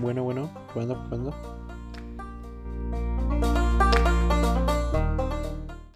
Bueno, bueno, probando, probando.